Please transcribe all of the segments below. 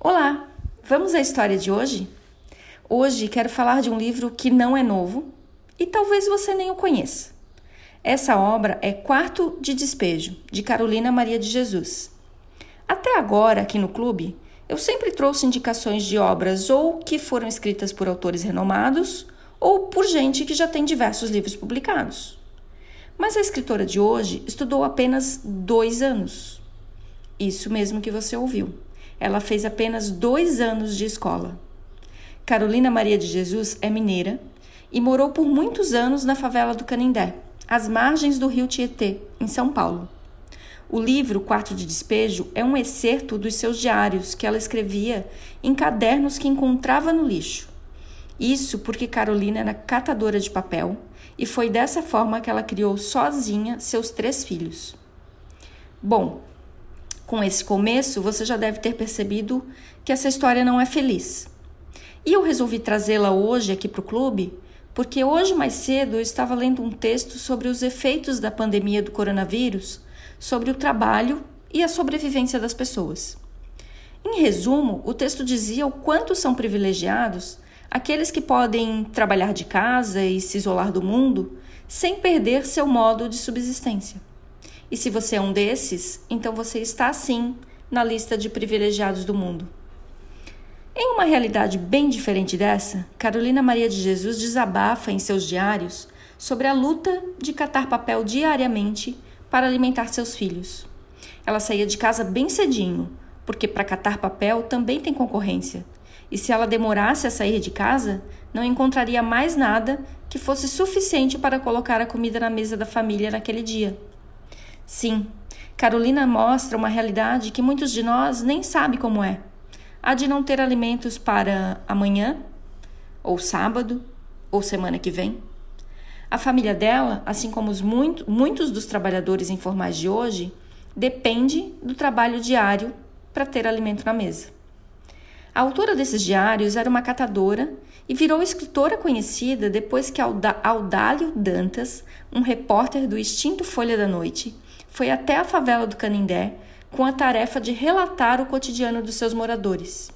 Olá, vamos à história de hoje? Hoje quero falar de um livro que não é novo e talvez você nem o conheça. Essa obra é Quarto de Despejo, de Carolina Maria de Jesus. Até agora, aqui no clube, eu sempre trouxe indicações de obras ou que foram escritas por autores renomados ou por gente que já tem diversos livros publicados. Mas a escritora de hoje estudou apenas dois anos. Isso mesmo que você ouviu. Ela fez apenas dois anos de escola. Carolina Maria de Jesus é mineira e morou por muitos anos na favela do Canindé, às margens do rio Tietê, em São Paulo. O livro Quarto de Despejo é um excerto dos seus diários que ela escrevia em cadernos que encontrava no lixo. Isso porque Carolina era catadora de papel e foi dessa forma que ela criou sozinha seus três filhos. Bom, com esse começo, você já deve ter percebido que essa história não é feliz. E eu resolvi trazê-la hoje aqui para o clube, porque hoje mais cedo eu estava lendo um texto sobre os efeitos da pandemia do coronavírus sobre o trabalho e a sobrevivência das pessoas. Em resumo, o texto dizia o quanto são privilegiados aqueles que podem trabalhar de casa e se isolar do mundo sem perder seu modo de subsistência. E se você é um desses, então você está sim na lista de privilegiados do mundo. Em uma realidade bem diferente dessa, Carolina Maria de Jesus desabafa em seus diários sobre a luta de catar papel diariamente para alimentar seus filhos. Ela saía de casa bem cedinho, porque para catar papel também tem concorrência. E se ela demorasse a sair de casa, não encontraria mais nada que fosse suficiente para colocar a comida na mesa da família naquele dia. Sim, Carolina mostra uma realidade que muitos de nós nem sabem como é. A de não ter alimentos para amanhã, ou sábado, ou semana que vem. A família dela, assim como os muito, muitos dos trabalhadores informais de hoje, depende do trabalho diário para ter alimento na mesa. A autora desses diários era uma catadora e virou escritora conhecida depois que Audálio Dantas, um repórter do extinto Folha da Noite, foi até a favela do Canindé com a tarefa de relatar o cotidiano dos seus moradores.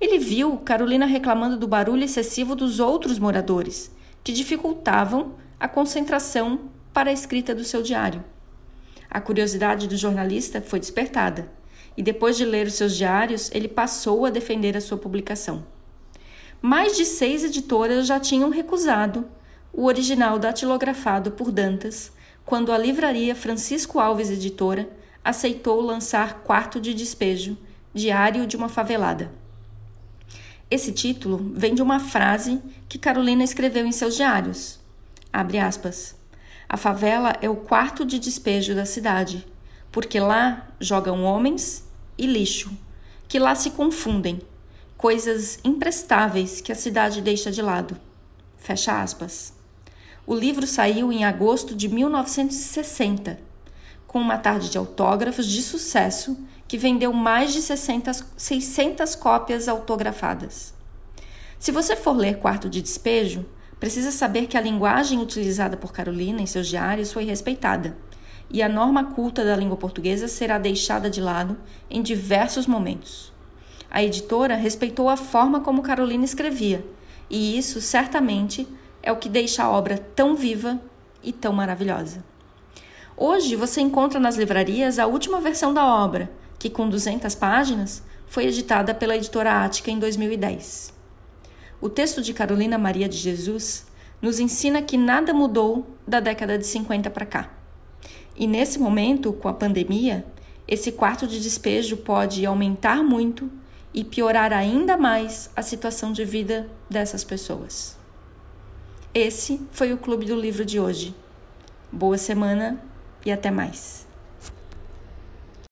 Ele viu Carolina reclamando do barulho excessivo dos outros moradores, que dificultavam a concentração para a escrita do seu diário. A curiosidade do jornalista foi despertada, e depois de ler os seus diários, ele passou a defender a sua publicação. Mais de seis editoras já tinham recusado o original datilografado por Dantas quando a livraria Francisco Alves Editora aceitou lançar Quarto de Despejo, Diário de uma Favelada. Esse título vem de uma frase que Carolina escreveu em seus diários. Abre aspas. A favela é o quarto de despejo da cidade, porque lá jogam homens e lixo, que lá se confundem, coisas imprestáveis que a cidade deixa de lado. Fecha aspas. O livro saiu em agosto de 1960, com uma tarde de autógrafos de sucesso que vendeu mais de 60, 600 cópias autografadas. Se você for ler Quarto de Despejo, precisa saber que a linguagem utilizada por Carolina em seus diários foi respeitada, e a norma culta da língua portuguesa será deixada de lado em diversos momentos. A editora respeitou a forma como Carolina escrevia, e isso certamente é o que deixa a obra tão viva e tão maravilhosa. Hoje você encontra nas livrarias a última versão da obra, que com 200 páginas foi editada pela editora Ática em 2010. O texto de Carolina Maria de Jesus nos ensina que nada mudou da década de 50 para cá. E nesse momento, com a pandemia, esse quarto de despejo pode aumentar muito e piorar ainda mais a situação de vida dessas pessoas. Esse foi o Clube do Livro de hoje. Boa semana e até mais.